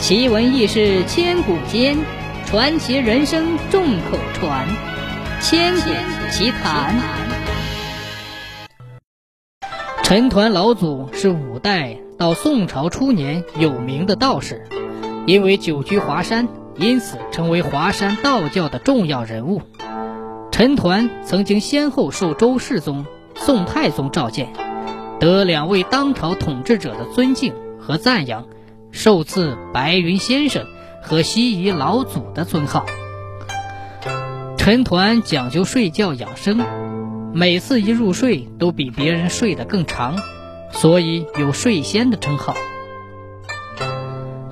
奇闻异事千古间，传奇人生众口传。千古奇谈。陈抟老祖是五代到宋朝初年有名的道士，因为久居华山，因此成为华山道教的重要人物。陈抟曾经先后受周世宗、宋太宗召见，得两位当朝统治者的尊敬和赞扬。受赐白云先生和西夷老祖的尊号。陈抟讲究睡觉养生，每次一入睡都比别人睡得更长，所以有睡仙的称号。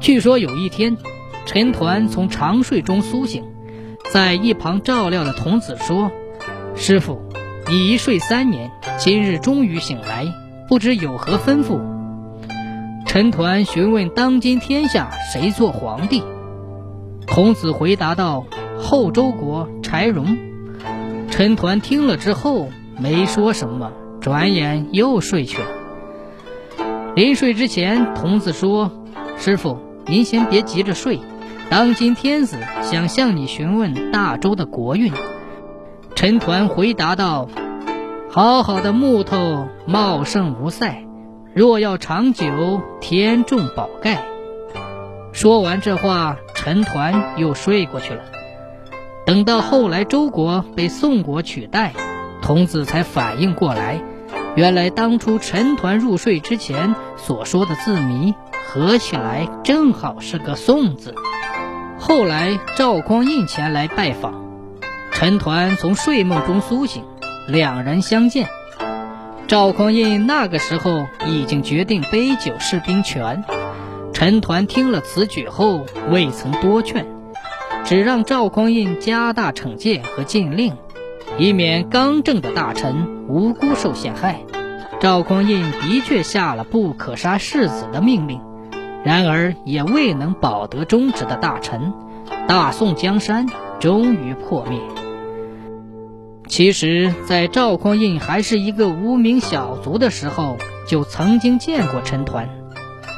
据说有一天，陈抟从长睡中苏醒，在一旁照料的童子说：“师傅，你一睡三年，今日终于醒来，不知有何吩咐？”陈抟询问当今天下谁做皇帝，孔子回答道：“后周国柴荣。”陈抟听了之后没说什么，转眼又睡去了。临睡之前，童子说：“师傅，您先别急着睡，当今天子想向你询问大周的国运。”陈抟回答道：“好好的木头，茂盛无塞。”若要长久，天重宝盖。说完这话，陈抟又睡过去了。等到后来周国被宋国取代，童子才反应过来，原来当初陈抟入睡之前所说的字谜，合起来正好是个“宋”字。后来赵匡胤前来拜访，陈抟从睡梦中苏醒，两人相见。赵匡胤那个时候已经决定杯酒释兵权，陈抟听了此举后未曾多劝，只让赵匡胤加大惩戒和禁令，以免刚正的大臣无辜受陷害。赵匡胤的确下了不可杀世子的命令，然而也未能保得忠直的大臣，大宋江山终于破灭。其实，在赵匡胤还是一个无名小卒的时候，就曾经见过陈抟。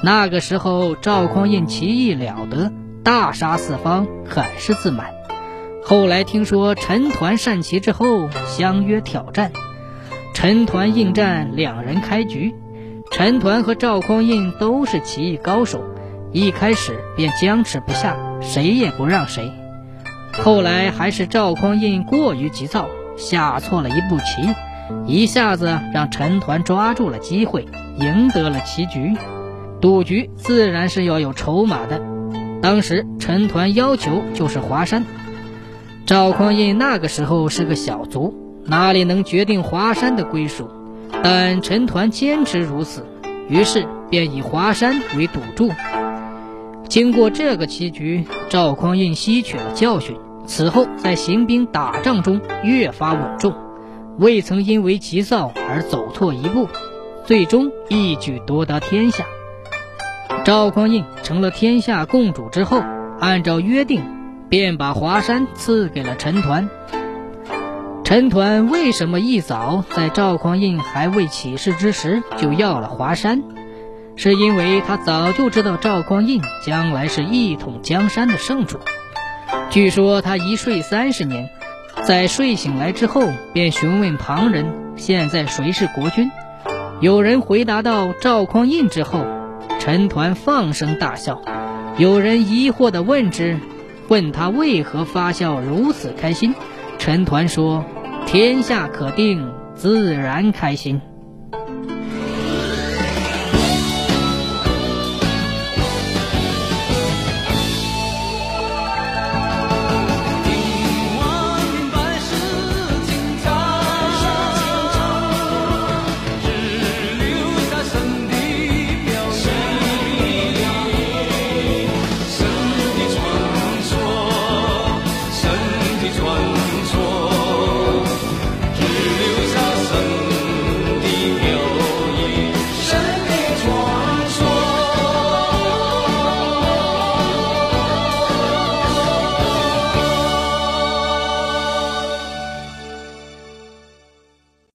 那个时候，赵匡胤棋艺了得，大杀四方，很是自满。后来听说陈抟善棋之后，相约挑战。陈抟应战，两人开局。陈抟和赵匡胤都是棋艺高手，一开始便僵持不下，谁也不让谁。后来还是赵匡胤过于急躁。下错了一步棋，一下子让陈抟抓住了机会，赢得了棋局。赌局自然是要有筹码的，当时陈抟要求就是华山。赵匡胤那个时候是个小卒，哪里能决定华山的归属？但陈抟坚持如此，于是便以华山为赌注。经过这个棋局，赵匡胤吸取了教训。此后，在行兵打仗中越发稳重，未曾因为急躁而走错一步，最终一举夺得天下。赵匡胤成了天下共主之后，按照约定，便把华山赐给了陈抟。陈抟为什么一早在赵匡胤还未起事之时就要了华山？是因为他早就知道赵匡胤将来是一统江山的圣主。据说他一睡三十年，在睡醒来之后，便询问旁人：“现在谁是国君？”有人回答到：“赵匡胤。”之后，陈抟放声大笑。有人疑惑地问之，问他为何发笑如此开心。陈抟说：“天下可定，自然开心。”